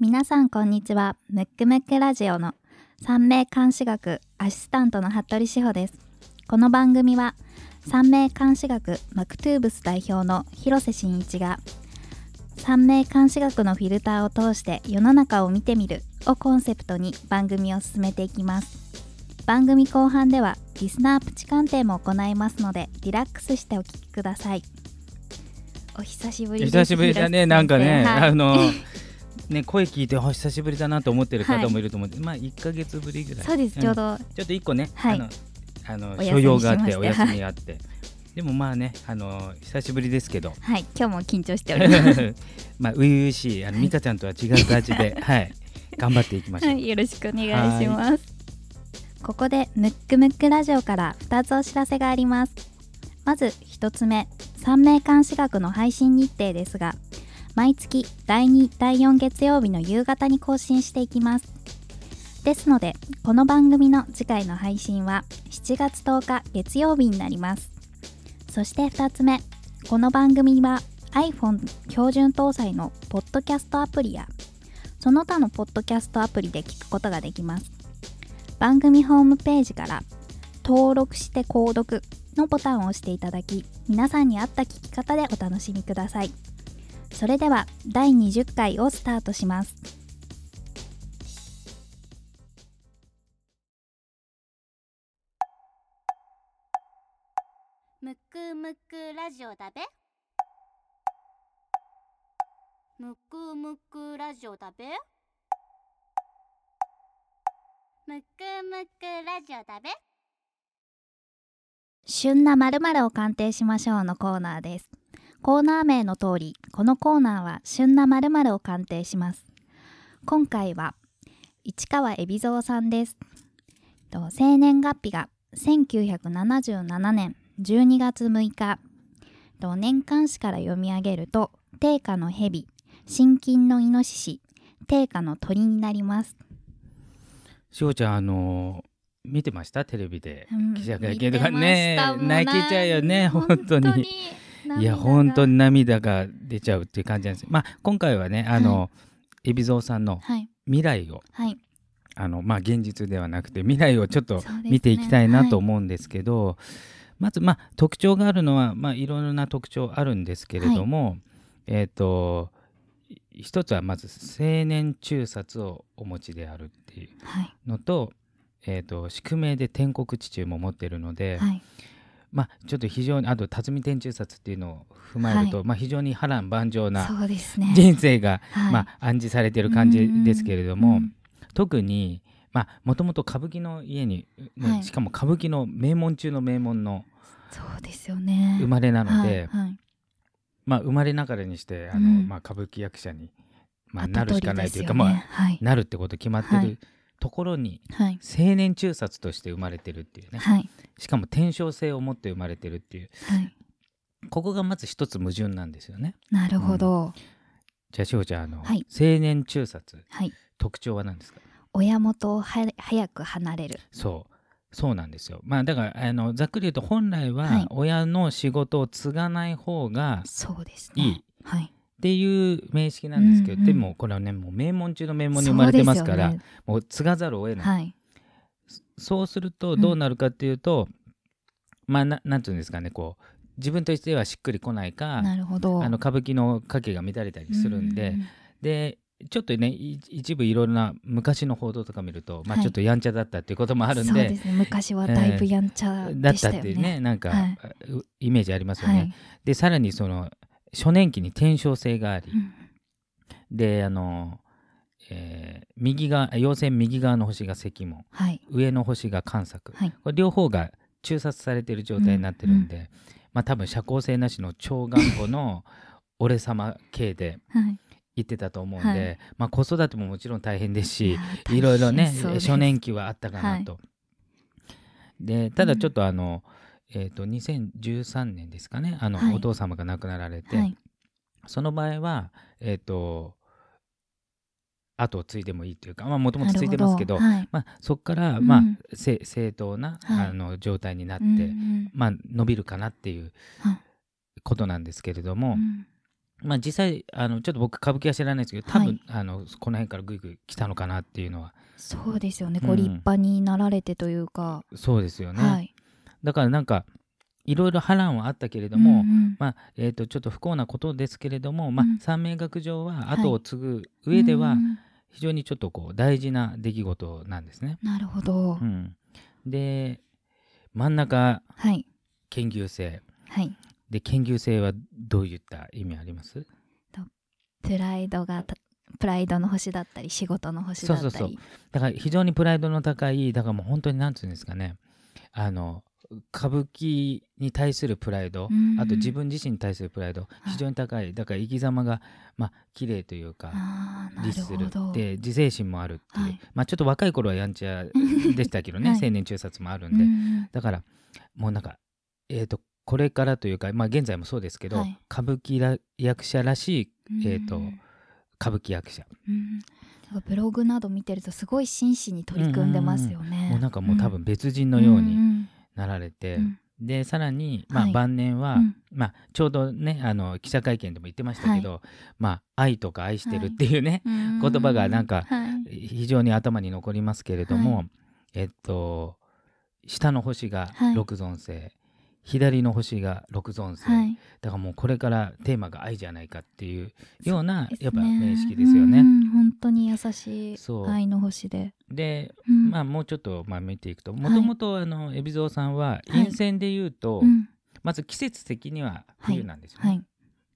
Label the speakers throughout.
Speaker 1: 皆さんこんにちは。ムックムックラジオの三名監視学アシスタントの服部志保です。この番組は三名監視学マクトゥーブス代表の広瀬真一が三名監視学のフィルターを通して世の中を見てみるをコンセプトに番組を進めていきます。番組後半ではリスナープチ鑑定も行いますのでリラックスしてお聞きください。お久しぶりです。
Speaker 2: 久しぶりだね。なんかね、
Speaker 1: はい。
Speaker 2: あのね声聞いてあ久しぶりだなと思ってる方もいると思って、まあ1か月ぶりぐらい。
Speaker 1: そうですちょうど、
Speaker 2: ちょっと一個ね、
Speaker 1: はい。
Speaker 2: あのあの所用があっ
Speaker 1: て
Speaker 2: てお休みがあって、でもまあねあの久しぶりですけど。
Speaker 1: はい今日も緊張しております。
Speaker 2: まあ初々しいあの美香ちゃんとは違う感じで はい。頑張っていきましょう、
Speaker 1: はい、よろしくお願いします。ここでムックムックラジオから2つお知らせがあります。まず1つ目、三名監視学の配信日程ですが、毎月第2、第4月曜日の夕方に更新していきます。ですので、この番組の次回の配信は7月10日月曜日になります。そして2つ目、この番組は iPhone 標準搭載のポッドキャストアプリやその他のポッドキャストアプリで聞くことができます。番組ホームページから登録して購読のボタンを押していただき、皆さんに合った聞き方でお楽しみください。それでは第20回をスタートします。
Speaker 3: むくむくラジオだべむくむくラジオだべむくむくラジオだべ
Speaker 1: 旬な〇〇を鑑定しましょうのコーナーです。コーナー名の通り、このコーナーは旬な〇〇を鑑定します。今回は市川海老蔵さんです。と生年月日が1977年12月6日。と年間誌から読み上げると、定価の蛇、心筋のイノシシ、定価の鳥になります。
Speaker 2: しおちゃんあの見てました？テレビで
Speaker 1: うん
Speaker 2: 記者会見とかね泣けちゃうよね
Speaker 1: な
Speaker 2: 本当にいや本当
Speaker 1: に
Speaker 2: に涙が出ちゃうっていう感じなんですまあ今回はねあの、海老蔵さんの
Speaker 1: はい。
Speaker 2: 未来を
Speaker 1: はい。
Speaker 2: あのまあ現実ではなくて未来をちょっと見ていきたいなと
Speaker 1: はい
Speaker 2: 思うんですけど、まずまあ特徴があるのはまあいろいろな特徴あるんですけれども、えっ、とい一つはまず青年中殺をお持ちであるっていう
Speaker 1: はい。
Speaker 2: のと,、えー、と宿命で天国地中も持ってるので、
Speaker 1: はい
Speaker 2: まあちょっと非常にあと辰巳天中殺っていうのを踏まえると、まあ非常に波乱万丈な。人生が、
Speaker 1: はい。
Speaker 2: まあ暗示されてる感じですけれども、特にまあもともと歌舞伎の家に、ね
Speaker 1: はい。
Speaker 2: しかも歌舞伎の名門中の名門の
Speaker 1: そうですよね。
Speaker 2: 生まれなので、
Speaker 1: はいはい。
Speaker 2: まあ生まれながらにしてあの、
Speaker 1: うん。
Speaker 2: まあ、歌舞伎役者に、まあ、
Speaker 1: 跡
Speaker 2: なるしかないというか、まあ
Speaker 1: ねはい。
Speaker 2: なるってこと決まってる
Speaker 1: はい。
Speaker 2: ところに、
Speaker 1: はい。
Speaker 2: 青年中殺として生まれてるっていうね、
Speaker 1: はい
Speaker 2: しかも天正性を持って生まれてるっていう
Speaker 1: はい。
Speaker 2: ここがまず一つ矛盾なんですよね
Speaker 1: なるほど。
Speaker 2: じゃあしおちゃんあの、
Speaker 1: はい
Speaker 2: 青年中殺
Speaker 1: はい。
Speaker 2: 特徴は何ですか？
Speaker 1: 親元をは早く離れる。
Speaker 2: そうそうなんですよまあだからあのざっくり言うと本来
Speaker 1: は
Speaker 2: はい親の仕事を継がない方が
Speaker 1: そうですね。
Speaker 2: いい
Speaker 1: はい。
Speaker 2: っていう名式なんですけど、
Speaker 1: うんうん
Speaker 2: でもこれはねもう名門中の名門に生まれてますから
Speaker 1: ね
Speaker 2: もう継がざるを得ない、
Speaker 1: はい。
Speaker 2: そうするとどうなるかっていうと、まあななんていうんですかねこう自分としてはしっくりこないか
Speaker 1: なるほど。
Speaker 2: あの歌舞伎の家系が乱れたりするんで、でちょっとねい一部いろいろな昔昔の報道とか見ると、まあ、
Speaker 1: はい
Speaker 2: ちょっとやんちゃだったっていうこともあるん
Speaker 1: そう
Speaker 2: で,、
Speaker 1: ですね。昔はだいぶやんちゃ
Speaker 2: だっ
Speaker 1: でしたたよ
Speaker 2: っていうね
Speaker 1: ね。
Speaker 2: なんか、
Speaker 1: は
Speaker 2: うイメージありますよね。
Speaker 1: はい。
Speaker 2: でさらにその初年期に天正性があり、
Speaker 1: うん
Speaker 2: であの、えー右側陽線右側の星が石門
Speaker 1: はい。
Speaker 2: 上の星が関作、
Speaker 1: はい。
Speaker 2: これ両方が中殺されている状態になってるんで、まあ多分社交性なしの超頑固の俺様系で
Speaker 1: はい。
Speaker 2: 言ってたと思うんで、
Speaker 1: はい
Speaker 2: まあ子育てももちろん大変ですしいろいろね初年期はあったかなと。でただちょっとあの、えー、と2013年ですかねあの、
Speaker 1: はい
Speaker 2: お父様が亡くなられて、
Speaker 1: はい。
Speaker 2: その場合はえっ、と後を継いでもいいというかもともと継いでますけど
Speaker 1: はい。
Speaker 2: まあ、そこから、
Speaker 1: うん。
Speaker 2: まあせ正当な、
Speaker 1: はい。
Speaker 2: あの状態になって、
Speaker 1: うんうん。
Speaker 2: まあ、伸びるかなっていう
Speaker 1: はい
Speaker 2: ことなんですけれども、
Speaker 1: うん。
Speaker 2: まあ実際あのちょっと僕歌舞伎は知らないですけど多分、
Speaker 1: はい
Speaker 2: あのこの辺からぐいぐい来たのかなっていうのは。
Speaker 1: そうですよね、
Speaker 2: うん。
Speaker 1: ご立派になられてというか、
Speaker 2: そうですよね、
Speaker 1: はい。
Speaker 2: だからなんかいろいろ波乱はあったけれども、
Speaker 1: うんうん。
Speaker 2: まあえー、とちょっと不幸なことですけれども、まあ
Speaker 1: うん。
Speaker 2: 三名学上は
Speaker 1: はい。
Speaker 2: 後を継ぐ上では
Speaker 1: うん
Speaker 2: 非常にちょっとこう大事な出来事なんですね。
Speaker 1: なるほど、
Speaker 2: うん、で真ん中
Speaker 1: はい。
Speaker 2: 研究生。
Speaker 1: はい。
Speaker 2: で研究生はどういった意味あります？
Speaker 1: プライドがたプライドの星だったり仕事の星だったり。
Speaker 2: そうそうそう。だから非常にプライドの高いだからもう本当になんていうんですかね。あの歌舞伎に対するプライド、
Speaker 1: うん。
Speaker 2: あと自分自身に対するプライド非常に高いだから生き様がまあ綺麗というか律する。で自制心もあるっていう、
Speaker 1: はい。
Speaker 2: まあちょっと若い頃はやんちゃでしたけどね、
Speaker 1: はい。
Speaker 2: 青年中殺もある
Speaker 1: うん
Speaker 2: で、
Speaker 1: ん
Speaker 2: だからもうなんかえっ、とこれからというか、まあ、現在もそうですけど、
Speaker 1: はい。
Speaker 2: 歌舞伎ら役者らしいえーと
Speaker 1: うん
Speaker 2: 歌舞伎役者、
Speaker 1: うん。ブログなど見てるとすごい真摯に取り組んでますよね。
Speaker 2: もうなんかもう多分別人の
Speaker 1: の
Speaker 2: ようになられて、
Speaker 1: うん。
Speaker 2: でさらに、まあ
Speaker 1: はい。
Speaker 2: 晩年は、
Speaker 1: うん。
Speaker 2: まあ、ちょうどねあの記者会見でも言ってましたけど、まあ、愛とか愛してるっていうね、
Speaker 1: 言
Speaker 2: 言葉がなんか
Speaker 1: はい。
Speaker 2: 非常に頭に残りますけれども、
Speaker 1: は
Speaker 2: えっと下の星が
Speaker 1: はい。
Speaker 2: 六尊星、左の星が六尊星、
Speaker 1: はい。
Speaker 2: だからもうこれからテーマが愛じゃないかっていうようなやっぱ名式ですよね。
Speaker 1: うん本当に優しい愛の星で。
Speaker 2: で、
Speaker 1: うん。
Speaker 2: まあもうちょっとまあ見ていくともともとあの海老蔵さんは
Speaker 1: はい。
Speaker 2: 陰線で言うと、
Speaker 1: うん。
Speaker 2: まず季節的には冬なんですよね。
Speaker 1: はい。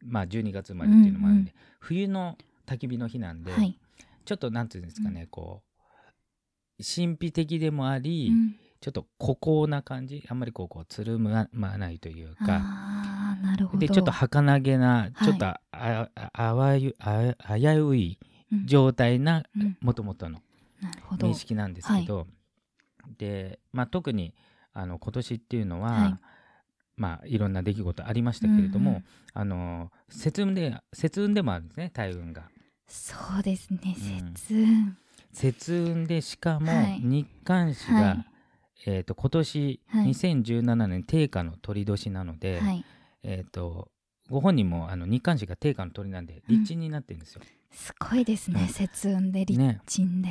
Speaker 2: まあ12月生まれっていうのもあるんで、
Speaker 1: うん。
Speaker 2: 冬の焚き火の日なんで、
Speaker 1: はい。
Speaker 2: ちょっとなんていうんですかね、こう神秘的でもあり、
Speaker 1: うん
Speaker 2: ちょっと孤高な感じあんまりこうこうつるまないというか
Speaker 1: ああなるほど。
Speaker 2: でちょっと儚げな、
Speaker 1: はい。
Speaker 2: ちょっとあああわゆあ危うい
Speaker 1: うん。
Speaker 2: 状態な
Speaker 1: うん。
Speaker 2: もともとの認。識なんですけど、で、まあ、特にあの今年っていうのは、
Speaker 1: はい。
Speaker 2: いまあ、いろんな出来事ありましたけれども、
Speaker 1: うんうん。
Speaker 2: あの節運で節運でもあるんですね大運が。
Speaker 1: そうですね
Speaker 2: うん。
Speaker 1: 節運。
Speaker 2: 節運でしかも
Speaker 1: はい。
Speaker 2: 日韓誌が、
Speaker 1: はい
Speaker 2: えー、と今年
Speaker 1: はい。
Speaker 2: 2017年定価の鳥年なので、
Speaker 1: はい。
Speaker 2: えー、とご本人もあの日韓誌が定価の鳥なんで
Speaker 1: うん。
Speaker 2: 立地になってるんですよ。
Speaker 1: すごいですね
Speaker 2: うん。
Speaker 1: 節運で立
Speaker 2: ね、
Speaker 1: 鎮で。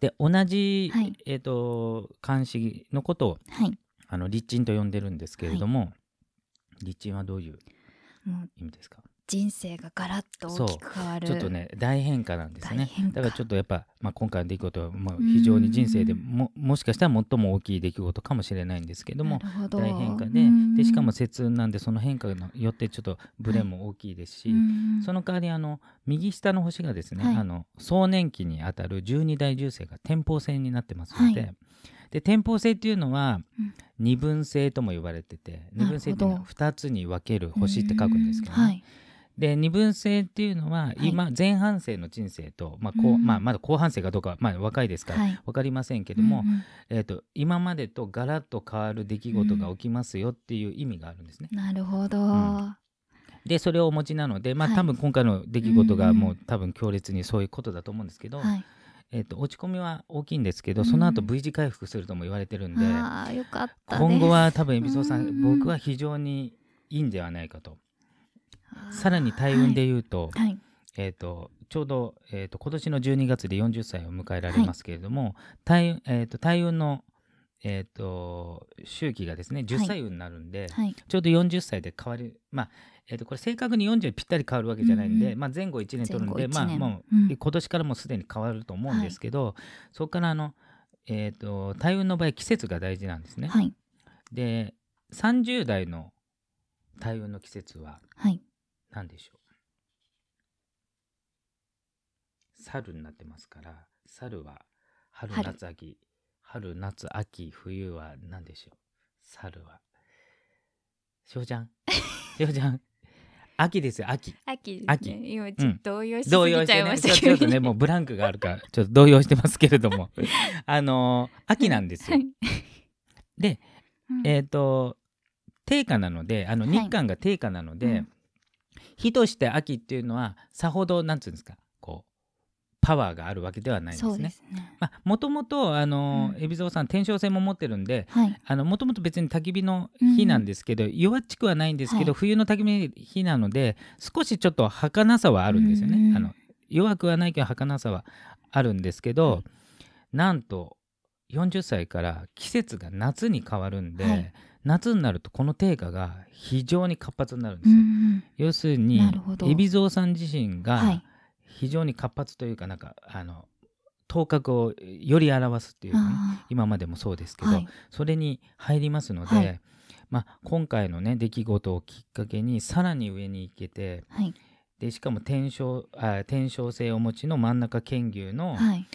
Speaker 2: で同じ、
Speaker 1: はい。
Speaker 2: えー、と漢詩のことを
Speaker 1: はい。
Speaker 2: あの立鎮と呼んでるんですけれども、立鎮はどういう意味ですか？
Speaker 1: 人生がガラッと大きく変わる。
Speaker 2: ちょっとね大変化なんですね。
Speaker 1: 大変化。
Speaker 2: だからちょっとやっぱ、まあ、今回の出来事はもう非常に人生でももしかしたら最も大きい出来事かもしれないんですけども大変化で
Speaker 1: うん。
Speaker 2: でしかも節運なんでその変化によってちょっとブレも大きいですし、
Speaker 1: うん。
Speaker 2: その代わりあの右下の星がですね、
Speaker 1: はい。
Speaker 2: あの壮年期にあたる十二大重星が天宝星になってますので,、
Speaker 1: は
Speaker 2: で天宝星っていうのは
Speaker 1: うん。
Speaker 2: 二分星とも呼ばれてて二分星っていうのは
Speaker 1: なるほ
Speaker 2: 2つに分ける星って書くんですけどね、
Speaker 1: うん。はい
Speaker 2: で二分星っていうのは
Speaker 1: い。
Speaker 2: 今前半生の人生と、まあこう
Speaker 1: うん。
Speaker 2: まあ、まだ後半生かどうかは、まあ、若いですから
Speaker 1: はい。
Speaker 2: 分かりませんけども、えー、と今までとガラッと変わる出来事が起きますよっていう意味があるんですね。
Speaker 1: なるほど、
Speaker 2: ん。でそれをお持ちなので、まあ
Speaker 1: はい。
Speaker 2: 多分今回の出来事がもう多分強烈にそういうことだと思うんですけど、
Speaker 1: はい。
Speaker 2: えー、と落ち込みは大きいんですけど
Speaker 1: うん。
Speaker 2: その後 V 字回復するとも言われてるんで、
Speaker 1: ああよかったです。
Speaker 2: 今後は多分海老蔵さん僕は非常にいいんではないかと。さらに大運で言うと,、
Speaker 1: はい、はい。
Speaker 2: えー、とちょうど、えー、と今年の12月で40歳を迎えられますけれども、大えー、と大運の、えー、と周期がですね10歳運になるんで、
Speaker 1: はい。
Speaker 2: ちょうど40歳で変わるまあえー、とこれ正確に40ぴったり変わるわけじゃないんで、
Speaker 1: うんうん。
Speaker 2: まあ、前後1年取るんでまあもう、
Speaker 1: うん。
Speaker 2: 今年からもうすでに変わると思うんですけど、そこからあの、えー、と大運の場合季節が大事なんですね。
Speaker 1: はい。
Speaker 2: で30代の大運の季節は
Speaker 1: はい
Speaker 2: 何でしょう。春になってますから春は春
Speaker 1: 春
Speaker 2: 夏秋春夏秋冬は何でしょう。猿は。しおちゃん？しおちゃん？秋ですよ秋。
Speaker 1: 秋ね。
Speaker 2: 秋。
Speaker 1: 今
Speaker 2: ちょっと
Speaker 1: 動揺し
Speaker 2: 動揺してね。ちょちょっとねもうブランクがあるからちょっと動揺してますけれども。あのー秋なんですよ、でえっ、と定価なのであの
Speaker 1: はい。
Speaker 2: 日韓が定価なので、
Speaker 1: うん
Speaker 2: 日として秋っていうのはさほどなんつうんですかこうパワーがあるわけではないんですね。
Speaker 1: そうで。すね。
Speaker 2: まあもともとあの
Speaker 1: うん。
Speaker 2: 海老蔵さん天正星も持ってるんで
Speaker 1: はい。
Speaker 2: あのもともと別に焚き火の火なんですけど、弱っちくはないんですけど、
Speaker 1: はい。
Speaker 2: 冬の焚き火の火なので少しちょっと儚さはあるんですよね。
Speaker 1: うん
Speaker 2: あの弱くはないけど儚さはあるんですけど、
Speaker 1: はい。
Speaker 2: なんと40歳から季節が夏に変わるんで、
Speaker 1: はい
Speaker 2: 夏になるとこの定価が非常に活発になるんで
Speaker 1: う
Speaker 2: すよ。
Speaker 1: ん
Speaker 2: 要するに海老蔵さん自身
Speaker 1: は
Speaker 2: が
Speaker 1: い。
Speaker 2: 非常に活発というかなんかあの頭角をより表すっていうかね
Speaker 1: あ
Speaker 2: 今までもそうですけど、
Speaker 1: ーはい。
Speaker 2: それに入りますので、
Speaker 1: はい。
Speaker 2: まあ、今回のね出来事をきっかけにさらに上に行けて
Speaker 1: はい。
Speaker 2: でしかも天正あ天正星をお持ちの真ん中剣牛の
Speaker 1: はい。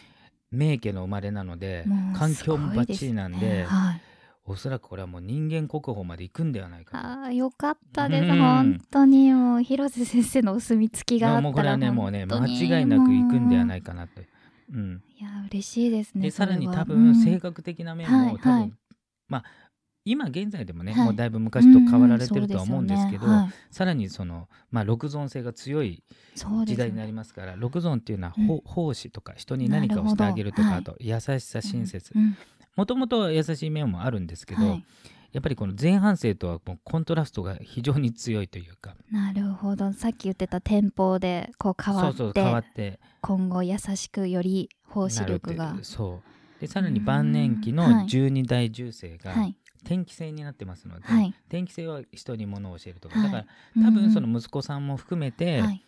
Speaker 2: 名家の生まれなので、環境もバッチリなんでおそらくこれはもう人間国宝まで行くんではないかと。
Speaker 1: あーよかったです、
Speaker 2: うん。
Speaker 1: 本当にもう広瀬先生のお墨付きがあったら
Speaker 2: もうこれはねもうね間違いなく行くんでは
Speaker 1: も
Speaker 2: ないかなと。う。ん、
Speaker 1: ういや嬉しいですね
Speaker 2: でさらに多分性
Speaker 1: うん。
Speaker 2: 格的な面
Speaker 1: はい
Speaker 2: も多分、
Speaker 1: はい
Speaker 2: まあ今現在でもね、
Speaker 1: はい。
Speaker 2: もうだいぶ昔と変わられてるとは思うんですけど、
Speaker 1: うよね。
Speaker 2: さらにその、まあ、六尊性が強い時代になりますから、六尊っていうのは、
Speaker 1: うん。
Speaker 2: ほ奉仕とか人に何かをしてあげるとかあと優しさ親切。
Speaker 1: うん
Speaker 2: もともと優しい面もあるんですけど、
Speaker 1: はい。
Speaker 2: やっぱりこの前半生とはもうコントラストが非常に強いというか。
Speaker 1: なるほど。さっき言ってた店舗でこう変わって
Speaker 2: そうそう変わって。
Speaker 1: 今後優しくより奉仕力が。
Speaker 2: そう。でさらに晩年期の
Speaker 1: うんはい。
Speaker 2: 12代重星が
Speaker 1: はい。
Speaker 2: 天気星になってますので、
Speaker 1: はい。
Speaker 2: 天気星は人に物を教えるとか、
Speaker 1: はい。
Speaker 2: だから多分そ
Speaker 1: うん。
Speaker 2: の息子さんも含めて、
Speaker 1: はい。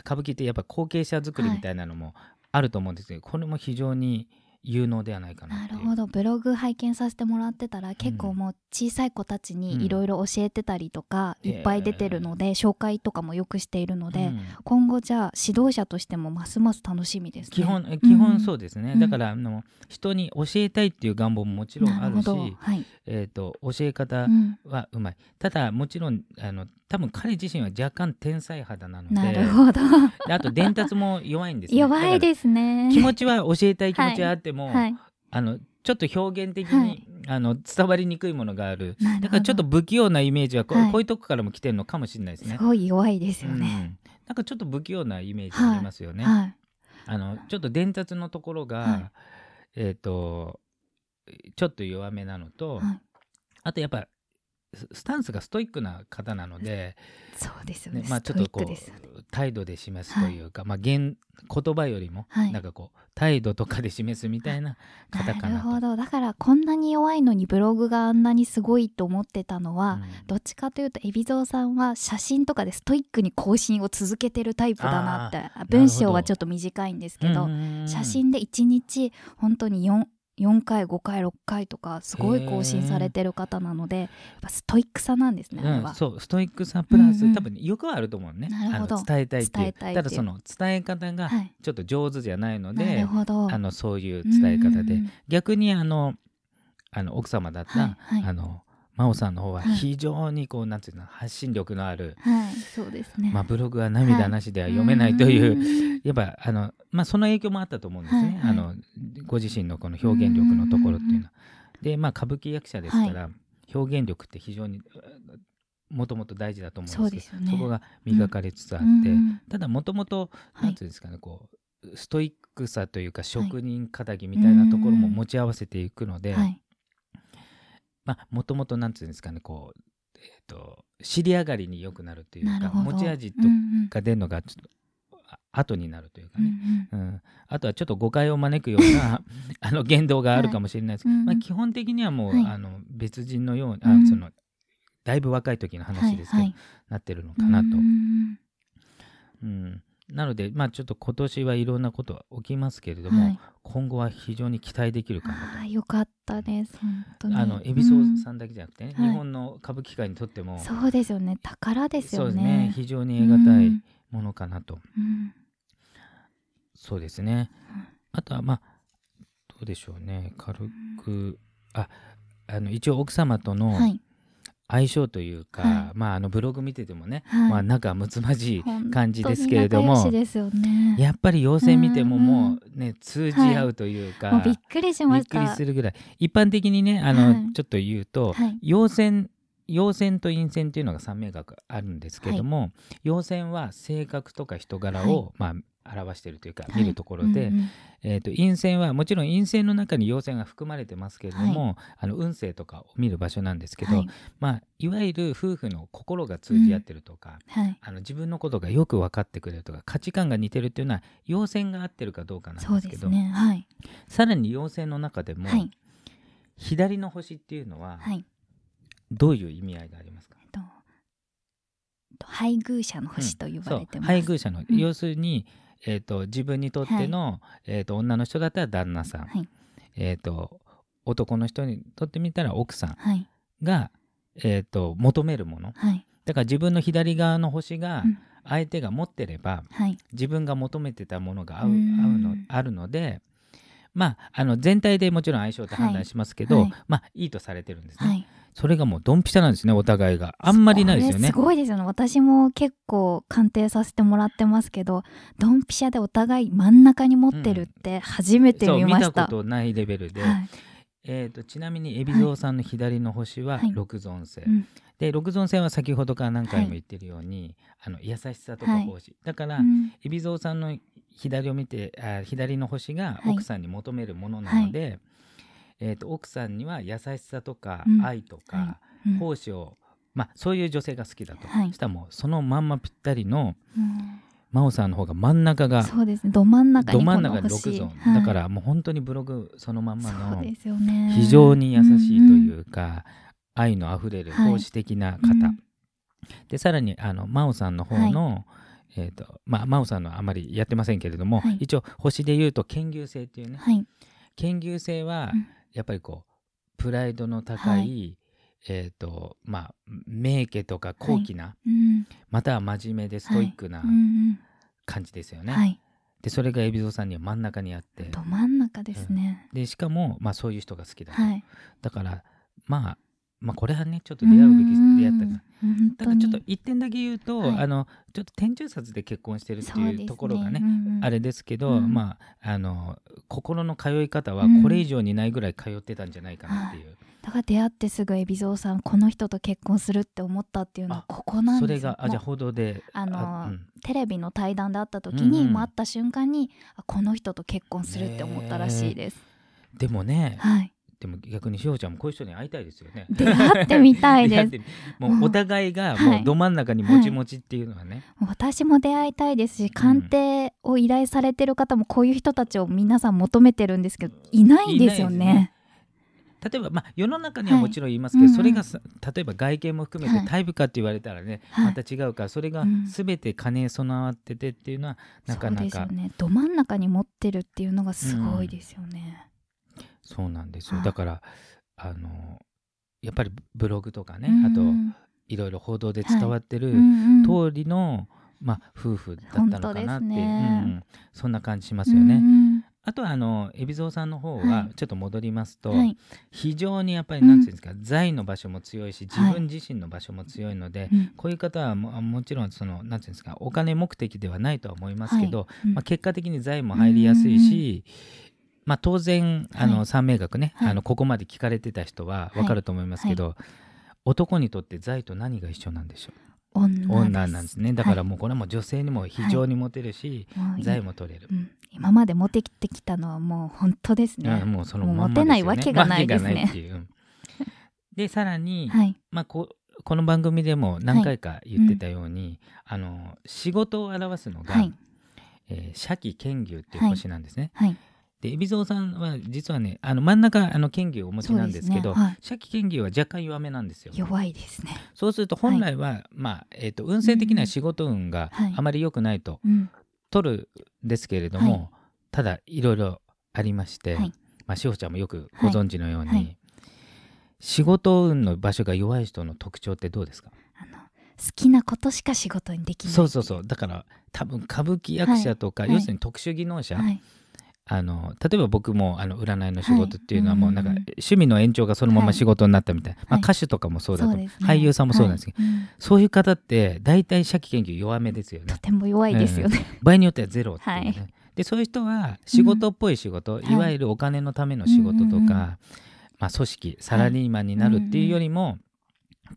Speaker 2: 歌舞伎ってやっぱ後継者作りみたいなのもあると思うんですけど、これも非常に有能ではないかな
Speaker 1: なるほど。ブログ拝見させてもらってたら結構もう小さい子たちにいろいろ教えてたりとか、
Speaker 2: うん
Speaker 1: いっぱい出てるので、紹介とかもよくしているので、
Speaker 2: うん。
Speaker 1: 今後じゃあ指導者としてもますます楽しみですね。
Speaker 2: 基本基本そう
Speaker 1: で
Speaker 2: ですね、
Speaker 1: うん。
Speaker 2: だからあの人に教えたいっていう願望ももちろんあるし
Speaker 1: はい、
Speaker 2: えー、と教え方
Speaker 1: うん、
Speaker 2: はうまい、ただもちろんあの多分彼自身は若干天才肌なので。
Speaker 1: なるほど。
Speaker 2: であと伝達も弱いんですね。
Speaker 1: 弱いですね。
Speaker 2: 気持ちは教えたい気持ちはあっても、
Speaker 1: はい。
Speaker 2: あのちょっと表現的に、
Speaker 1: はい。
Speaker 2: あの伝わりにくいものがある。だからちょっと不器用なイメージはこ,、うい。うとこからも来てるのかもしれないですね。
Speaker 1: す。ごい弱いですよ
Speaker 2: う
Speaker 1: ね、
Speaker 2: ん。なんかちょっと不器用なイメージありますよね。
Speaker 1: はい。
Speaker 2: あのちょっと伝達のところが、
Speaker 1: はい。
Speaker 2: えっ、とちょっと弱めなのと、
Speaker 1: はい。
Speaker 2: あとやっぱススタンスがストイックな方なので、
Speaker 1: そうですよね。
Speaker 2: ねまあ、ちょっとこ
Speaker 1: ストイックですよね。
Speaker 2: う態度で示すというか、まあ言言葉よりも、
Speaker 1: はい。
Speaker 2: なんかこう態度とかで示すみたいな方かなと。
Speaker 1: なるほど。だからこんなに弱いのにブログがあんなにすごいと思ってたのは、
Speaker 2: うん。
Speaker 1: どっちかというと海老蔵さんは写真とかでストイックに更新を続けてるタイプだなって。文章はちょっと短いんですけど、
Speaker 2: うん
Speaker 1: 写真で1日本当に 4, 4回5回6回とかすごい更新されてる方なので、やっぱストイックさなんですね。
Speaker 2: うん、そうストイックさプラス、
Speaker 1: うんうん
Speaker 2: 多分欲はあると思うね。
Speaker 1: なるほど。
Speaker 2: 伝えたいっていう。
Speaker 1: た
Speaker 2: だその伝え方が
Speaker 1: はい、
Speaker 2: ちょっと上手じゃないので、
Speaker 1: なるほど。
Speaker 2: あのそういう伝え方で、
Speaker 1: うん
Speaker 2: 逆にあのあの奥様だった、
Speaker 1: はいはい。
Speaker 2: あの真央さんの方は
Speaker 1: はい。
Speaker 2: 非常にこう、なんていうの発信力のある、
Speaker 1: はい、そうですね。
Speaker 2: まあ、ブログは涙なしでは読めないという、
Speaker 1: うん。
Speaker 2: やっぱあの、まあ、その影響もあったと思うんですね、
Speaker 1: はいはい。
Speaker 2: あのご自身のこの表現力のところっていうのは。でまあ歌舞伎役者ですから、表現力って非常にもともと大事だと思うんですけど
Speaker 1: そね。
Speaker 2: こが磨かれつつあって、
Speaker 1: うん。
Speaker 2: ただもともと
Speaker 1: はい。
Speaker 2: なんていうんですかね、こうストイックさというか職人気みたいなところも持ち合わせていくので、
Speaker 1: はい、
Speaker 2: まあもともとなんていうんですかねこう、えー、と尻上がりに良くなるというか。持ち味と
Speaker 1: うんうん。
Speaker 2: か出るのがちょっとあ後になるというか
Speaker 1: うん
Speaker 2: ね、うん。あとはちょっと誤解を招くような あの言動があるかもしれないです。けど、
Speaker 1: はいうん。
Speaker 2: まあ、基本的にはもう、
Speaker 1: はい。
Speaker 2: あの別人のように、
Speaker 1: うん。
Speaker 2: あそのだいぶ若い時の
Speaker 1: うん
Speaker 2: 話ですけど、
Speaker 1: はい
Speaker 2: なってるの
Speaker 1: はい
Speaker 2: かなと。
Speaker 1: うん。
Speaker 2: うんなので、まあ、ちょっと今年はいろんなこと起きますけれども、
Speaker 1: はい。
Speaker 2: 今後は非常に期待できるかな
Speaker 1: ああよかったです本当に。
Speaker 2: と。あの海老蔵さんだけじゃなくてね、
Speaker 1: うん。はい。
Speaker 2: 日本の歌舞伎界にとっても、
Speaker 1: そうですよね。宝ですよ
Speaker 2: そうです
Speaker 1: ね。
Speaker 2: 非常に得難い
Speaker 1: うん
Speaker 2: ものかなと。
Speaker 1: うん。
Speaker 2: そうですね。あとは、まあ、どうでしょうね、軽く、ああの一応、奥様との
Speaker 1: はい
Speaker 2: 相性というか、
Speaker 1: はい。
Speaker 2: まあ、あのブログ見ててもね、
Speaker 1: はい。
Speaker 2: まあ、仲睦まじい
Speaker 1: 本
Speaker 2: 感じですけれども
Speaker 1: ね
Speaker 2: やっぱり妖精見ても
Speaker 1: うん
Speaker 2: もうね通じ合うというか、
Speaker 1: もうびっくりしました。
Speaker 2: びっくりするぐらい。一般的にねあの、
Speaker 1: はい。
Speaker 2: ちょっと言うと、
Speaker 1: はい。
Speaker 2: 陽線陽線と陰線っていうのが三名学あるんですけども、陽線は性格とか人柄を、まあ表しているというか、
Speaker 1: はい。
Speaker 2: 見るところで、
Speaker 1: うんうん
Speaker 2: えー、と陰線はもちろん陰線の中に陽線が含まれてますけれども、あの運勢とかを見る場所なんですけど、
Speaker 1: はい。
Speaker 2: いまあ、いわゆる夫婦の心が通じ合ってるとか、
Speaker 1: はい。
Speaker 2: あの自分のことがよく分かってくれるとか価値観が似てるっていうのは陽線が合ってるかどうかなんですけど
Speaker 1: ね。はい。
Speaker 2: さらに陽線の中でも、
Speaker 1: はい。
Speaker 2: 左の星っていうのは
Speaker 1: はい。
Speaker 2: どういう意味合いがありますか、
Speaker 1: えっとと配偶者の星と呼ばれてます、
Speaker 2: 配偶者の、
Speaker 1: うん。
Speaker 2: 要するに、えー、と自分にとっての、えー、と女の人だったら旦那さん、
Speaker 1: はい。
Speaker 2: えー、と男の人にとってみたら奥さん
Speaker 1: はい。
Speaker 2: が、えー、と求めるもの。
Speaker 1: はい。
Speaker 2: だから自分の左側の星が
Speaker 1: うん。
Speaker 2: 相手が持ってれば、
Speaker 1: はい。
Speaker 2: 自分が求めてたものが合う合
Speaker 1: う
Speaker 2: うん。のあるのでまああの全体でもちろん相性って判断しますけど、
Speaker 1: はい。
Speaker 2: まあいいとされてるんですね、
Speaker 1: はい
Speaker 2: それがもうドンピシャなんですねお互いが。あんまりないですよね。
Speaker 1: すごいですよね。私も結構鑑定させてもらってますけどドンピシャでお互い真ん中に持ってるって初めて
Speaker 2: 見
Speaker 1: 見ました、
Speaker 2: たことないレベルで、
Speaker 1: はい。
Speaker 2: えー、とちなみに海老蔵さんの左の星は
Speaker 1: はい。
Speaker 2: 六尊星、
Speaker 1: うん。
Speaker 2: で六尊星は先ほどから何回も言ってるように、あの優しさとか
Speaker 1: はい。
Speaker 2: 奉仕、だから、
Speaker 1: うん。
Speaker 2: 海老蔵さんの左を見てあ左の星が
Speaker 1: はい。
Speaker 2: 奥さんに求めるものなので、えー、と奥さんには優しさとか
Speaker 1: うん。
Speaker 2: 愛とか、
Speaker 1: うん。
Speaker 2: 奉仕を、まあ、そういう女性が好きだと、
Speaker 1: はい。
Speaker 2: そしたらもうそのまんまぴったりの
Speaker 1: うん。
Speaker 2: 真央さんの方が真ん中が
Speaker 1: そうですね。ど真ん中に
Speaker 2: ど真ん中に
Speaker 1: 星。
Speaker 2: 6ゾーン、
Speaker 1: はい。
Speaker 2: だからもう本当にブログそのまんまの
Speaker 1: ね。
Speaker 2: 非常に優しいと
Speaker 1: うん
Speaker 2: いうか、愛のあふれる
Speaker 1: はい。
Speaker 2: 奉仕的な方、
Speaker 1: うん。
Speaker 2: でさらにあの真央さんの方の、えーとまあ、真央さんのあまりやってませんけれども、
Speaker 1: はい。
Speaker 2: 一応星で言うと堅牛星っていうね。
Speaker 1: はい。
Speaker 2: 堅牛星は
Speaker 1: うん
Speaker 2: やっぱりこうプライドの高い、
Speaker 1: は
Speaker 2: えーとまあ、名家とか高貴な、
Speaker 1: うん。
Speaker 2: または真面目でストイックな
Speaker 1: うんうん
Speaker 2: 感じですよね。
Speaker 1: はい。
Speaker 2: でそれが海老蔵さんには真ん中にあって
Speaker 1: ど真ん中ですね、
Speaker 2: でしかも、まあ、そういう人が好きだと、
Speaker 1: はい。
Speaker 2: だから、まあ、まあこれはねちょっと出会うべき出会ったな。
Speaker 1: うん。
Speaker 2: だからちょっと一点だけ言うと、
Speaker 1: はい。
Speaker 2: あのちょっと天中札で結婚してるっていうところがね
Speaker 1: うんうん。
Speaker 2: あれですけど、
Speaker 1: うん。
Speaker 2: まああの心の通い方は
Speaker 1: うん
Speaker 2: これ以上にないぐらい通ってたんじゃないかなっていう、
Speaker 1: だから出会ってすぐ海老蔵さんこの人と結婚するって思ったっていうのは
Speaker 2: あ
Speaker 1: ここなん
Speaker 2: そ
Speaker 1: ですよ。もう
Speaker 2: れがあじゃあ報道で
Speaker 1: あの
Speaker 2: うん。
Speaker 1: テレビの対談で会った時に、
Speaker 2: うんうん。
Speaker 1: 会った瞬間にあこの人と結婚するって思ったらしいです、
Speaker 2: でもね
Speaker 1: はい
Speaker 2: でも逆にしほちゃんもこういう人に会いたいですよね。
Speaker 1: 出会ってみたいです。
Speaker 2: もうお互いが
Speaker 1: はい
Speaker 2: もうど真ん中にもちもちっていうのはね、
Speaker 1: 私も出会いたいですし鑑定を依頼されてる方もこういう人たちを皆さん求めてるんですけどいないんですよね。
Speaker 2: ね。例えば、まあ、世の中には
Speaker 1: はい。
Speaker 2: もちろん言いますけど、
Speaker 1: うん。うん
Speaker 2: それがさ例えば外見も含め
Speaker 1: はい。
Speaker 2: てタイプかって言われたらね、
Speaker 1: はい。
Speaker 2: また違うからそれが
Speaker 1: うん。
Speaker 2: 全て兼ね備わっててっていうのはなかなか。
Speaker 1: そうですよね。ど真ん中に持ってるっていうのがすごいですよね、
Speaker 2: そうなんですよ。
Speaker 1: はい。
Speaker 2: だからあのやっぱりブログとかね、
Speaker 1: うん。
Speaker 2: あといろいろ報道で伝わってる通りの、まあ、夫婦だったのかなって。いう、んうん。そんな感じしますよね。
Speaker 1: うん
Speaker 2: あとはあの海老蔵さんの方
Speaker 1: は
Speaker 2: はい。ちょっと戻りますと、
Speaker 1: はい。
Speaker 2: 非常にやっぱり
Speaker 1: うん
Speaker 2: なんていうんですか、財の場所も強いし自
Speaker 1: はい。
Speaker 2: 分自身の場所も強いので、
Speaker 1: うん。
Speaker 2: こういう方はももちろんそのなんていうんですかお金目的ではないとは思いますけど、まあ、結果的に財も入りやすいし、まあ、当然あの、
Speaker 1: はい。
Speaker 2: 三名学ね、
Speaker 1: はい。
Speaker 2: あのここまで聞かれてた人はわかると思いますけど、男にとって財と何が一緒なんでしょう？
Speaker 1: 女
Speaker 2: なんですね。だから
Speaker 1: はい。
Speaker 2: もうこれはもう女性にも非常にモテるし、
Speaker 1: もうい
Speaker 2: 財も取れる。
Speaker 1: うん。今まで持ってきてきたのはもう本当ですね。
Speaker 2: うんもうその
Speaker 1: もう
Speaker 2: まんま
Speaker 1: モテないわけがないですね。
Speaker 2: でさらに、
Speaker 1: はい。
Speaker 2: まあ、ここの番組でも何回か言ってたように、あの仕事を表すのが、
Speaker 1: はい。
Speaker 2: えー、社記剣牛っていう星なんですね。
Speaker 1: はい。
Speaker 2: で海老蔵さんは実はねあの真ん中あの剣牛をお持ちなんですけど
Speaker 1: ね。はい。
Speaker 2: 社記剣牛は若干弱めなんですよ。
Speaker 1: 弱いですね。
Speaker 2: そうすると本来は、まあえー、と運勢的な仕事運が
Speaker 1: はい。
Speaker 2: あまり良くないと
Speaker 1: うん。
Speaker 2: 取るんですけれども、
Speaker 1: はい。
Speaker 2: ただいろいろありまして、
Speaker 1: はい。
Speaker 2: まあ、しほちゃんもよくご存知のように、
Speaker 1: はい。はい。
Speaker 2: 仕事運の場所が弱い人の特徴ってどうですか？
Speaker 1: あの好きなことしか仕事にできない。
Speaker 2: そうそうそう。だから多分歌舞伎役者とか、
Speaker 1: はい。
Speaker 2: 要するに特殊技能者、
Speaker 1: はい。
Speaker 2: あの例えば僕もあの占いの仕事っていうのは
Speaker 1: はい
Speaker 2: もうなんか
Speaker 1: うん。
Speaker 2: 趣味の延長がそのまま仕事になったみたいな、まあ、
Speaker 1: はい
Speaker 2: 歌手とかもそうだと、
Speaker 1: そうですね。
Speaker 2: 俳優さんもそうなんですけど、
Speaker 1: はい。うん。
Speaker 2: そういう方って大体社記研究弱めですよね。
Speaker 1: とても弱いですよね。
Speaker 2: 場合によってはゼロっていうね、
Speaker 1: はい。
Speaker 2: でそういう人は仕事っぽい仕事、
Speaker 1: ん。
Speaker 2: い。わゆるお金のための仕事とか、
Speaker 1: うんうんうん。
Speaker 2: まあ、組織サラリーマンになるっていうよりも、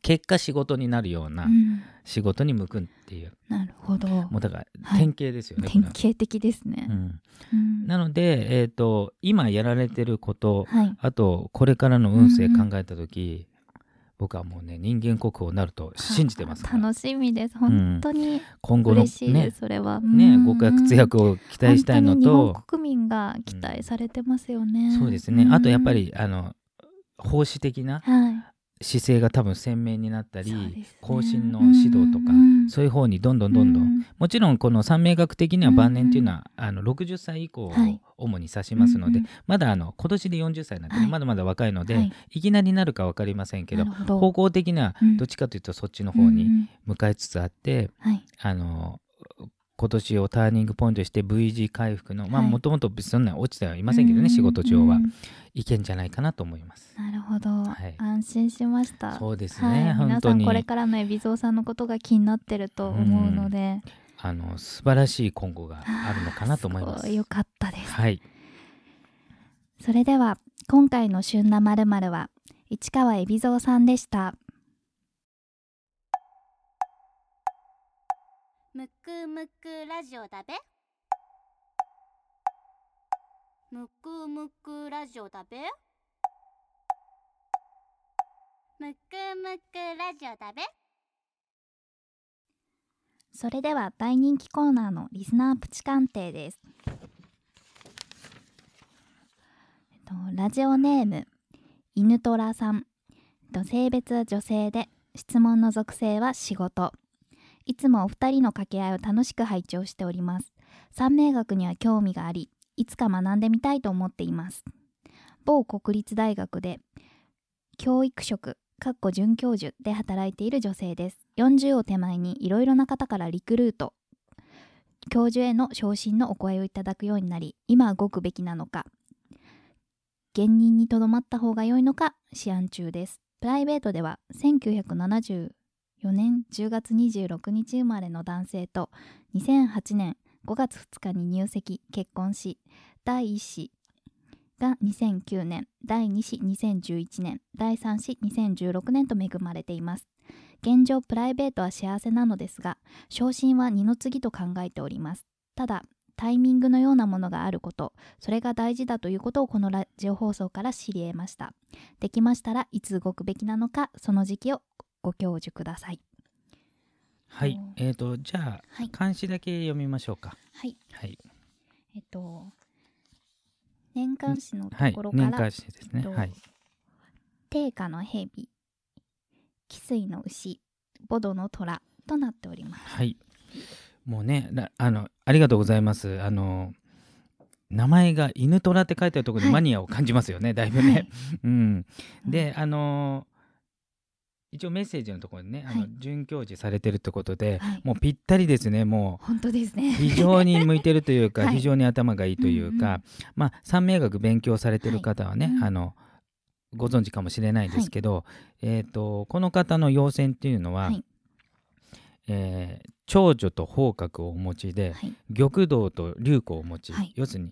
Speaker 2: 結果仕事になるような
Speaker 1: うん。
Speaker 2: 仕事に向くっていう、
Speaker 1: なるほど。
Speaker 2: もうだから
Speaker 1: はい
Speaker 2: 典型ですよね、
Speaker 1: 典
Speaker 2: これは。
Speaker 1: 型的ですね。
Speaker 2: う、ん、
Speaker 1: うん。
Speaker 2: なので、えー、と今やられてること
Speaker 1: はい。
Speaker 2: あとこれからの運勢考えた時、僕はもうね人間国宝になると信じてますから
Speaker 1: 楽しみです。本当に
Speaker 2: 今後の
Speaker 1: 嬉しいで
Speaker 2: ね
Speaker 1: す、それは。
Speaker 2: ね
Speaker 1: うん。
Speaker 2: ご活躍を期待したいの
Speaker 1: 本当に日
Speaker 2: と
Speaker 1: 本国民が期待されてますよね、
Speaker 2: そうですね、
Speaker 1: ん。
Speaker 2: あとやっぱりあの奉仕的な
Speaker 1: はい
Speaker 2: 姿勢が多分鮮明になったり、
Speaker 1: ね。
Speaker 2: 後進の指導とか、
Speaker 1: うん
Speaker 2: そういう方にどんどんどんどん、
Speaker 1: うん
Speaker 2: もちろんこの三名学的には晩年っていうのは、あの60歳以降を
Speaker 1: はい。
Speaker 2: 主に指しますので、
Speaker 1: うんうん
Speaker 2: まだあの今年で40歳なんでね、
Speaker 1: はい。
Speaker 2: まだまだ若いので、
Speaker 1: はい。
Speaker 2: い、きなりなるか分かりませんけど方向的には
Speaker 1: うん。
Speaker 2: どっちかというとそっちの方に向かいつつあって、
Speaker 1: はい。
Speaker 2: あの今年をターニングポイントにして V 字回復のまあ
Speaker 1: はい。
Speaker 2: もともとそんな落ちてはいませんけどね、
Speaker 1: うん
Speaker 2: 仕事上は、
Speaker 1: うん
Speaker 2: いけんじゃないかなと思います。
Speaker 1: なるほど、
Speaker 2: はい。
Speaker 1: 安心しました。
Speaker 2: そうです
Speaker 1: はい、皆さんこれからの海老蔵さんのことが気になってると思うので、
Speaker 2: あの素晴らしい今後があるのかなと思います。
Speaker 1: ご。よかったです。
Speaker 2: はい、
Speaker 1: それでは今回の旬なまるまるは市川海老蔵さんでした
Speaker 3: くむくラジオだべ。むくむくラジオだべ。むくむくラジオだべ。
Speaker 1: それでは大人気コーナーのリスナープチ鑑定です、えっと、ラジオネーム犬虎さん、えっと、性別は女性で質問の属性は仕事。いつもお二人の掛け合いを楽しく拝聴しております。三名学には興味がありいつか学んでみたいと思っています。某国立大学で教育職かっこ准教授で働いている女性です。40を手前にいろいろな方からリクルート。教授への昇進のお声をいただくようになり今動くべきなのか。現任にとどまった方が良いのか思案中です。プライベートでは197 4年10月26日生まれの男性と2008年5月2日に入籍結婚し第1子が2009年第2子2011年第3子2016年と恵まれています。現状プライベートは幸せなのですが昇進は二の次と考えております。ただタイミングのようなものがあることそれが大事だということをこのラジオ放送から知り得ました。できましたらいつ動くべきなのかその時期をご教授ください。
Speaker 2: はい。
Speaker 1: お、
Speaker 2: えーとじゃあ
Speaker 1: はい。
Speaker 2: 漢詩だけ読みましょうか。
Speaker 1: はい。
Speaker 2: はい、
Speaker 1: えっと年間誌のと
Speaker 2: はい
Speaker 1: ころ、から、
Speaker 2: 年間詩ですね。
Speaker 1: えっと
Speaker 2: はい、
Speaker 1: 定価の蛇汽水の牛ボドの虎となっております。
Speaker 2: はい、もうね、なあのありがとうございます。あの名前が犬虎って書いてあるところ
Speaker 1: はい。
Speaker 2: にマニアを感じますよね、だいぶね。うん、で、あの一応メッセージのところにね、あの
Speaker 1: はい。
Speaker 2: 准教授されてるってことで、
Speaker 1: はい。
Speaker 2: もうぴったりですね、もう。
Speaker 1: 本当ですね。
Speaker 2: 非常に向いてるというか、
Speaker 1: はい。
Speaker 2: 非常に頭がいいというか、まあ三名学勉強されてる方はね、あのご存知かもしれないですけど、えー、とこの方の要線っていうのは、
Speaker 1: はい。
Speaker 2: えー長女と方角をお持ちで
Speaker 1: はい。
Speaker 2: 玉堂と龍子をお持ち、
Speaker 1: はい。
Speaker 2: 要するに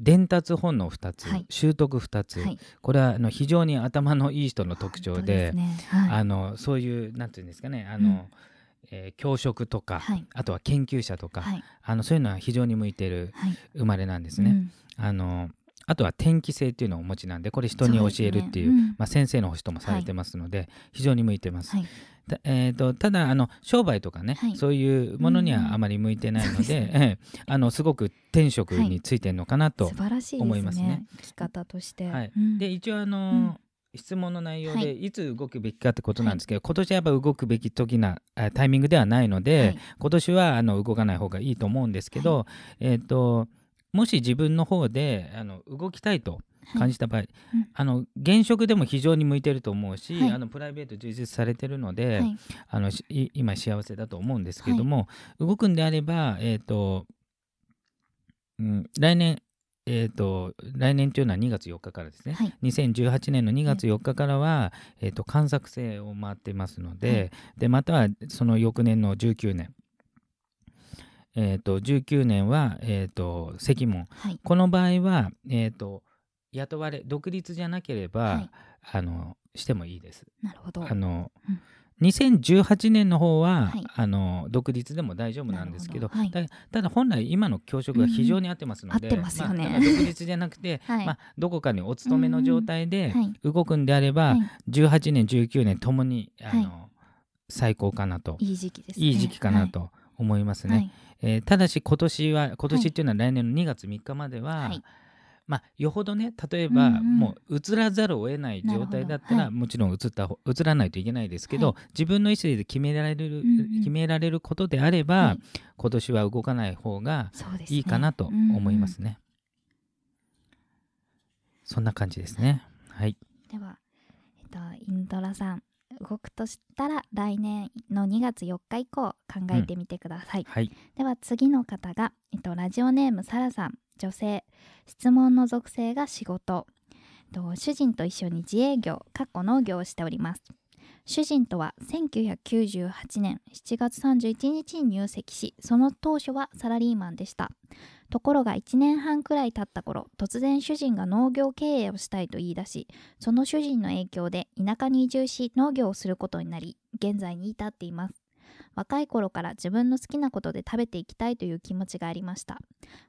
Speaker 2: 伝達本能2つ、
Speaker 1: はい。
Speaker 2: 習得2つ、
Speaker 1: はい。
Speaker 2: これはあの非常に頭のいい人の特徴で
Speaker 1: すね。はい。
Speaker 2: あのそういうなんていうんですかねあの、
Speaker 1: うん。
Speaker 2: えー教職とか、
Speaker 1: はい。
Speaker 2: あとは研究者とか、
Speaker 1: はい。
Speaker 2: あのそういうのは非常に向いてる
Speaker 1: はい。
Speaker 2: 生まれなんですね。
Speaker 1: うん。
Speaker 2: あのあとは天気性っていうのをお持ちなんでこれ人に教えるっていう
Speaker 1: ね。うん。
Speaker 2: まあ、先生の星ともされてますので、非常に向いてます。
Speaker 1: はい。
Speaker 2: たえー、とただあの商売とかね、
Speaker 1: はい。
Speaker 2: そういうものにはあまり向いてないので,、
Speaker 1: そうです
Speaker 2: ええあのすごく天職についてるのかなと。
Speaker 1: 素晴らしいですね。
Speaker 2: 思いますね。
Speaker 1: 生き方として、
Speaker 2: はい。
Speaker 1: うん。
Speaker 2: で一応あの、
Speaker 1: うん。
Speaker 2: 質問の内容で
Speaker 1: はい。
Speaker 2: いつ動くべきかってことなんですけど、今年はやっぱ動くべき時なあタイミングではないので、
Speaker 1: はい。
Speaker 2: 今年はあの動かない方がいいと思うんですけど、えー、ともし自分の方であの動きたいと感じた場合、
Speaker 1: うん。
Speaker 2: あの現職でも非常に向いてると思うし、
Speaker 1: はい。
Speaker 2: あのプライベート充実されてるので、
Speaker 1: はい。
Speaker 2: あの今幸せだと思うんですけども、動くんであれば、えーとうん、来年、えー、と来年というのは2月4日からですね、
Speaker 1: はい。
Speaker 2: 2018年の2月4日からは、えー、と観察制を回ってますので,、
Speaker 1: はい。
Speaker 2: でまたはその翌年の19年、えー、と19年は、えー、と石門
Speaker 1: はい。
Speaker 2: この場合は、えー、と雇われ独立じゃなければ、
Speaker 1: はい。
Speaker 2: あのしてもいいです。
Speaker 1: なるほど。
Speaker 2: あの
Speaker 1: うん。
Speaker 2: 2018年の方は、
Speaker 1: はい。
Speaker 2: あの独立でも大丈夫なんですけど
Speaker 1: ど。はい。
Speaker 2: たただ本来今の教職が非常に合ってますので、
Speaker 1: うんうん合ってますよね。
Speaker 2: あだから独立じゃなくて、
Speaker 1: はい。
Speaker 2: まあ、どこかにお勤めの状態で
Speaker 1: はい。
Speaker 2: 動くんであれば、
Speaker 1: はい。
Speaker 2: 18年19年ともにあの、
Speaker 1: はい。
Speaker 2: 最高かなと。
Speaker 1: いい時期ですね。
Speaker 2: いい時期かなと思いますね。
Speaker 1: はい
Speaker 2: えーただし今年は今年っていうのは来年の2月3日までは、
Speaker 1: はい。
Speaker 2: まあ、よほどね例えば、
Speaker 1: うんうん
Speaker 2: もう移らざるを得ない状態だったら、もちろん移った方移らないといけないですけど、
Speaker 1: は
Speaker 2: 自分の意思で決められる、
Speaker 1: うんうん。
Speaker 2: 決められることであれば、
Speaker 1: はい。
Speaker 2: 今年は動かない方がいいかなと思いますね。そんな感じですね。はい。
Speaker 1: では、えっと、インドラさん動くとしたら来年の2月4日以降考えてみてください、
Speaker 2: はい。
Speaker 1: では次の方が、えっと、ラジオネームサラさん。女性。質問の属性が仕事。えっと主人と一緒に自営業かっこ農業をしております。主人とは1998年7月31日に入籍しその当初はサラリーマンでしたところが1年半くらい経った頃突然主人が農業経営をしたいと言い出しその主人の影響で田舎に移住し農業をすることになり現在に至っています。若い頃から自分の好きなことで食べていきたいという気持ちがありました。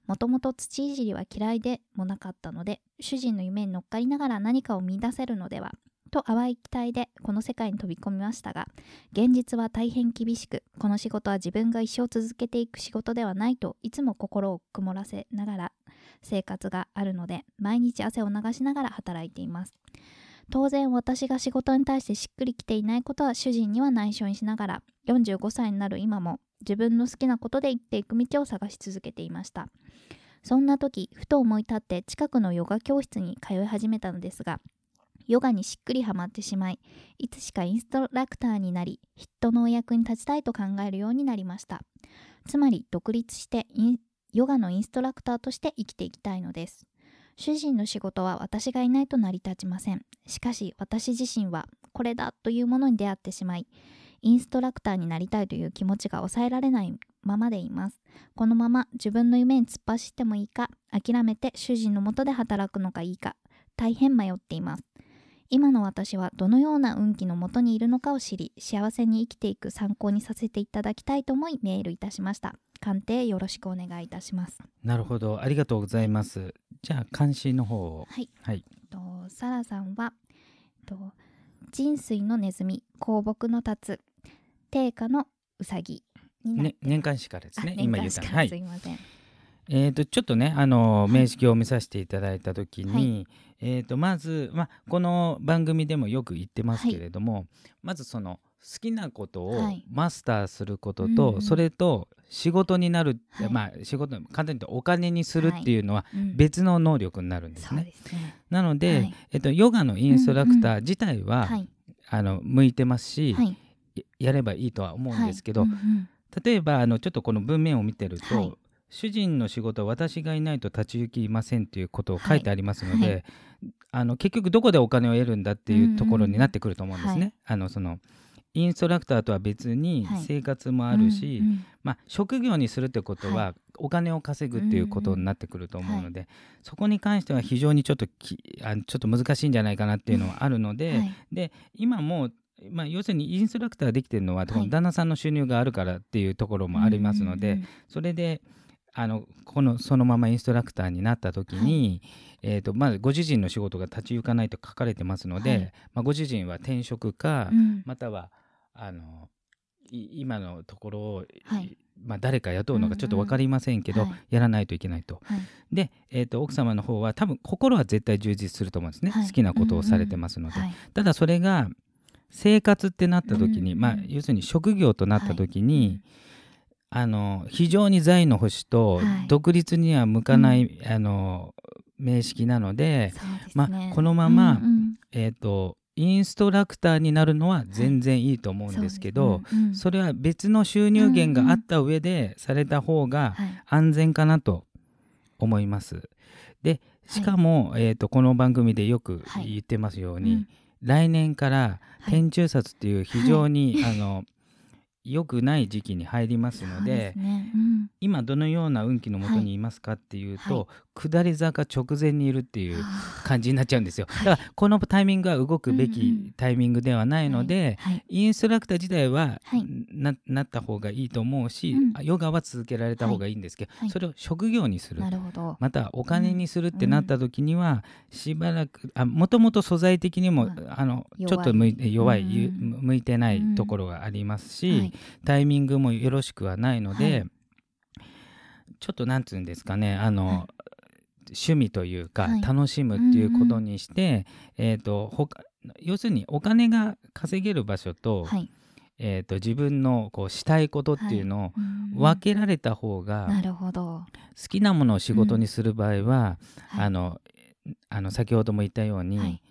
Speaker 1: もともと土いじりは嫌いでもなかったので主人の夢に乗っかりながら何かを見出せるのではと淡い期待でこの世界に飛び込みましたが現実は大変厳しくこの仕事は自分が一生続けていく仕事ではないといつも心を曇らせながら生活があるので毎日汗を流しながら働いています。当然私が仕事に対してしっくりきていないことは主人には内緒にしながら45歳になる今も自分の好きなことで生きていく道を探し続けていました。そんな時ふと思い立って近くのヨガ教室に通い始めたのですがヨガにしっくりハマってしまいいつしかインストラクターになり人のお役に立ちたいと考えるようになりました。つまり独立してヨガのインストラクターとして生きていきたいのです。主人の仕事は私がいないと成り立ちません。しかし私自身はこれだというものに出会ってしまいインストラクターになりたいという気持ちが抑えられないままでいます。このまま自分の夢に突っ走ってもいいか諦めて主人のもとで働くのがいいか大変迷っています。今の私はどのような運気のもとにいるのかを知り幸せに生きていく参考にさせていただきたいと思いメールいたしました鑑定よろしくお願いいたします
Speaker 2: なるほど。ありがとうございます。じゃあ、監視の方を。
Speaker 1: はい
Speaker 2: はい。
Speaker 1: とサラさんはと人水のネズミ香木の立つ定価のうさぎになっ
Speaker 2: ね
Speaker 1: て、
Speaker 2: 年間誌からです
Speaker 1: あ
Speaker 2: ね。
Speaker 1: 年
Speaker 2: 今言った。はい。
Speaker 1: すいません、
Speaker 2: えー、とちょっとねあの
Speaker 1: い。
Speaker 2: 名式を見させていただいた時に、
Speaker 1: はい。
Speaker 2: えー、とまず、まあ、この番組でもよく言ってますけれども、まずその好きなことを
Speaker 1: はい。
Speaker 2: マスターすること
Speaker 1: うん
Speaker 2: と、
Speaker 1: うん。
Speaker 2: それと仕事になる、
Speaker 1: はい。
Speaker 2: まあ仕事簡単に言うとお金にするってい。うのは
Speaker 1: うん。
Speaker 2: 別の能力になるんですね。
Speaker 1: ですね。
Speaker 2: なので、
Speaker 1: はい。
Speaker 2: えっと、ヨガのインストラクター自体は、
Speaker 1: はい。
Speaker 2: あの向いてますし、
Speaker 1: はい。
Speaker 2: ややればいいとは思うんですけど、
Speaker 1: はい。うんうん。
Speaker 2: 例えばあのちょっとこの文面を見てると、
Speaker 1: はい
Speaker 2: 主人の仕事は私がいないと立ち行きませんということを書いてありますので、
Speaker 1: はい。
Speaker 2: あの結局どこでお金を得るんだっていうところになってくると思うんですね。
Speaker 1: うんうんはい。
Speaker 2: あのそのインストラクターとは別に
Speaker 1: はい。
Speaker 2: 生活もあるし、
Speaker 1: うんうん。
Speaker 2: まあ、職業にするってことは、
Speaker 1: は
Speaker 2: お金を稼ぐっていうことになってくると思うので、そこに関しては非常にちょっときあちょっと難しいんじゃないかなっていうのはあるので、
Speaker 1: はい。
Speaker 2: で今もう、まあ、要するにインストラクターできてるのは、
Speaker 1: はい。
Speaker 2: 旦那さんの収入があるからっていうところもありますので、
Speaker 1: うんうん。
Speaker 2: それであのこのそのままインストラクターになった時に、えーとまずご主人の仕事が立ち行かないと書かれてますので、
Speaker 1: はい。
Speaker 2: まあ、ご主人は転職か、
Speaker 1: うん。うん
Speaker 2: またはあのい今のところを、
Speaker 1: はい。
Speaker 2: まあ、誰か雇うのかちょっと分かりませんけど、
Speaker 1: うん。うんはい。
Speaker 2: やらないといけないと。
Speaker 1: はい。
Speaker 2: で、えー、と奥様の方は多分心は絶対充実すると思うんですね、
Speaker 1: はい。
Speaker 2: 好きなことをされてますので。
Speaker 1: はい。
Speaker 2: ただそれが生活ってなった時に、
Speaker 1: うん
Speaker 2: まあ、要するに職業となった時に、
Speaker 1: はい
Speaker 2: あの非常に財の星と
Speaker 1: はい。
Speaker 2: 独立には向かない、あの名式なので、
Speaker 1: ね。
Speaker 2: まあこのまま
Speaker 1: うんうん。
Speaker 2: えー、とインストラクターになるのは全然いいと思うんですけど、
Speaker 1: そうですね。うん
Speaker 2: それは別の収入源があった上でされた方が
Speaker 1: はい。
Speaker 2: 安全かなと思います。でしかも、えー、とこの番組でよく
Speaker 1: はい。
Speaker 2: 言ってますように、
Speaker 1: うん。
Speaker 2: 来年から
Speaker 1: はい。
Speaker 2: 天中札っていう非常に、あの良くない時期に入りますので
Speaker 1: ね。うん。
Speaker 2: 今どのような運気のもとにいますかっていうと、下り坂直前にいるっていう
Speaker 1: は
Speaker 2: 感じになっちゃうんですよ。
Speaker 1: はい。
Speaker 2: だからこのタイミングは動くべ
Speaker 1: うんうん。
Speaker 2: きタイミングではないので、
Speaker 1: あはい。
Speaker 2: インストラクター自体は、
Speaker 1: はい。
Speaker 2: ななった方がいいと思うし、
Speaker 1: うん。
Speaker 2: ヨガは続けられた方がいいんですけど、
Speaker 1: はい。はい。
Speaker 2: それを職業にする。またお金にするってなった時には、しばらくあもともと素材的にも、
Speaker 1: ま
Speaker 2: あのちょっと向いて弱い、向いてないところがありますし、
Speaker 1: はい。
Speaker 2: タイミングもよろしくはないので、
Speaker 1: はい。
Speaker 2: ちょっとなんつうんですかねあの、
Speaker 1: はい
Speaker 2: 趣味というか、
Speaker 1: はい。
Speaker 2: 楽しむっていうことにして、えー、と他要するにお金が稼げる場所と,、
Speaker 1: はい。
Speaker 2: えー、と自分のこうしたいことっていうのを
Speaker 1: うん。
Speaker 2: 分けられた方が、
Speaker 1: なるほど、
Speaker 2: 好きなものを仕事にする場合は、
Speaker 1: はい。
Speaker 2: あのあの先ほども言ったように、
Speaker 1: はい。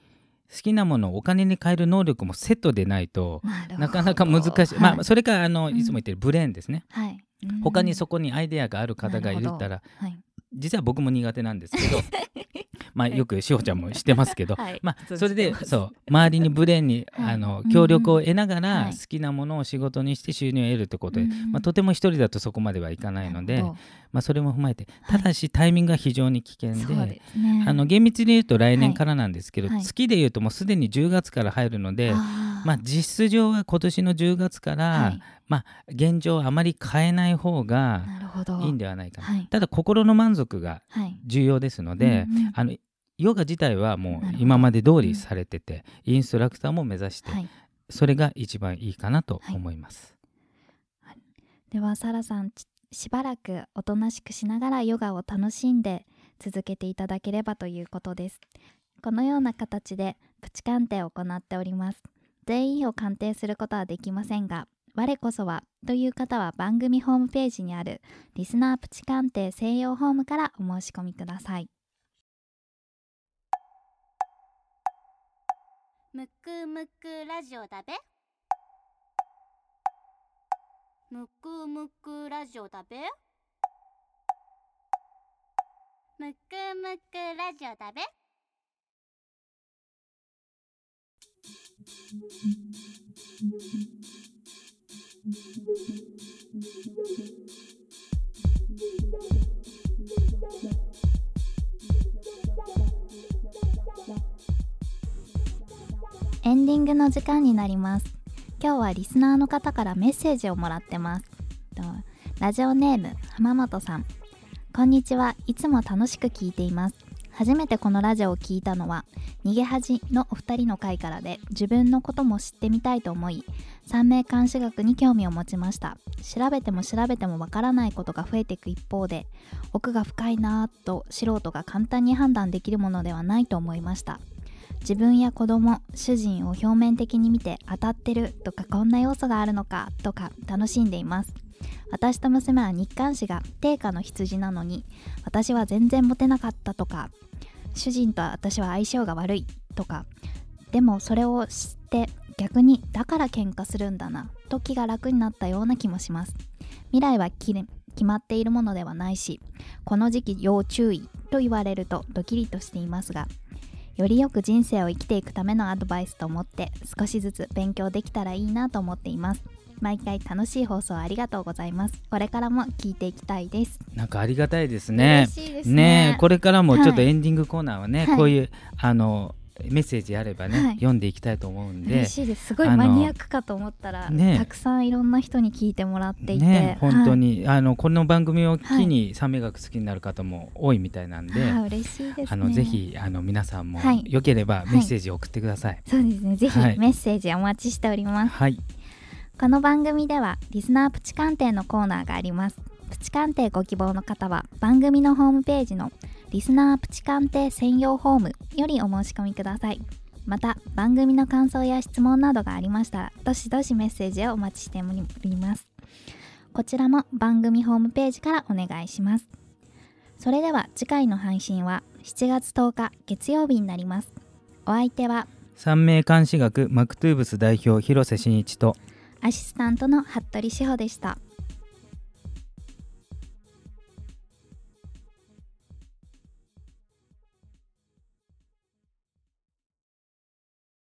Speaker 2: 好きなものをお金に変える能力もセットでないと
Speaker 1: な
Speaker 2: かなか難しい、
Speaker 1: はい。
Speaker 2: まあそれからあの
Speaker 1: うん。
Speaker 2: いつも言ってるブレーンですね、
Speaker 1: はい。うん。
Speaker 2: 他にそこにアイデアがある方がいるったら
Speaker 1: はい
Speaker 2: 実は僕も苦手なんですけど まあ
Speaker 1: はい。
Speaker 2: よくしほちゃんもしてますけど、
Speaker 1: はい。
Speaker 2: まあそれでそう周りにブレーンに、
Speaker 1: はい。
Speaker 2: あの
Speaker 1: うん
Speaker 2: 協力を得ながら
Speaker 1: はい。
Speaker 2: 好きなものを仕事にして収入を得るってことで、
Speaker 1: うん
Speaker 2: まあ、とても一人だとそこまではいかないのでまあ、それも踏まえて
Speaker 1: はい。
Speaker 2: ただしタイミングが非常に危険で。
Speaker 1: ですね。
Speaker 2: あの厳密に言うと来年からなんですけど、
Speaker 1: はい。はい
Speaker 2: 月で言うともうすでに10月から入るので、まあ、実質上は今年の10月から、
Speaker 1: はい。
Speaker 2: まあ、現状あまり変えない方がいいんではないかな、
Speaker 1: はい。
Speaker 2: ただ心の満足が
Speaker 1: はい。
Speaker 2: 重要ですので、
Speaker 1: うんうん。
Speaker 2: あのヨガ自体はもう今まで通りされてて、インストラクターも目指して、
Speaker 1: はい。
Speaker 2: それが一番いいかなと思います。
Speaker 1: ではサラさんちしばらくおとなしくしながらヨガを楽しんで続けていただければということです。このような形でプチ鑑定を行っております。全員を鑑定することはできませんが我こそはという方は番組ホームページにあるリスナープチ鑑定専用ホームからお申し込みください。
Speaker 3: むくむくラジオだべ。むくむくラジオだべ？むくむくラジオだべ？
Speaker 1: エンディングの時間になります。今日はリスナーの方からメッセージをもらってます。ラジオネーム浜本さん。こんにちは。いつも楽しく聞いています。初めてこのラジオを聞いたのは逃げ恥のお二人の回からで自分のことも知ってみたいと思い三名監視学に興味を持ちました。調べても調べてもわからないことが増えていく一方で奥が深いなぁと素人が簡単に判断できるものではないと思いました。自分や子供主人を表面的に見て当たってるとかこんな要素があるのかとか楽しんでいます。私と娘は日刊誌が定価の羊なのに私は全然モテなかったとか主人と私は相性が悪いとかでもそれを知って逆にだから喧嘩するんだなと気が楽になったような気もします。未来は決まっているものではないしこの時期要注意と言われるとドキリとしていますがよりよく人生を生きていくためのアドバイスと思って少しずつ勉強できたらいいなと思っています。毎回楽しい放送ありがとうございます。これからも聞いていきたいです。
Speaker 2: なんかありがたいですね。ね。
Speaker 1: ね
Speaker 2: えこれからもちょっと
Speaker 1: はい。
Speaker 2: エンディングコーナーはね、
Speaker 1: はい。
Speaker 2: こういうあのメッセージあればね、
Speaker 1: はい。
Speaker 2: 読んでいきたいと思うんで
Speaker 1: 嬉しいです。すごいマニアックかと思ったら、
Speaker 2: ね。
Speaker 1: たくさんいろんな人に聞いてもらっていて、
Speaker 2: ね本当
Speaker 1: に、
Speaker 2: に、あのこの番組を機に三名学好きになる方も多いみたいなんで、
Speaker 1: はい、嬉しいですね。
Speaker 2: あのぜひあの皆さんも
Speaker 1: はい。
Speaker 2: よければメッセージを送ってください。
Speaker 1: そうですね。ぜひ
Speaker 2: はい。
Speaker 1: メッセージお待ちしております、
Speaker 2: はい、
Speaker 1: この番組ではリスナープチ鑑定のコーナーがあります。プチ鑑定ご希望の方は番組のホームページのリスナープチ鑑定専用ホームよりお申し込みください。また番組の感想や質問などがありましたらどしどしメッセージをお待ちしております。こちらも番組ホームページからお願いします。それでは次回の配信は7月10日月曜日になります。お相手は
Speaker 2: 三名監視学マクトゥーブス代表広瀬真一と
Speaker 1: アシスタントの服部志保でした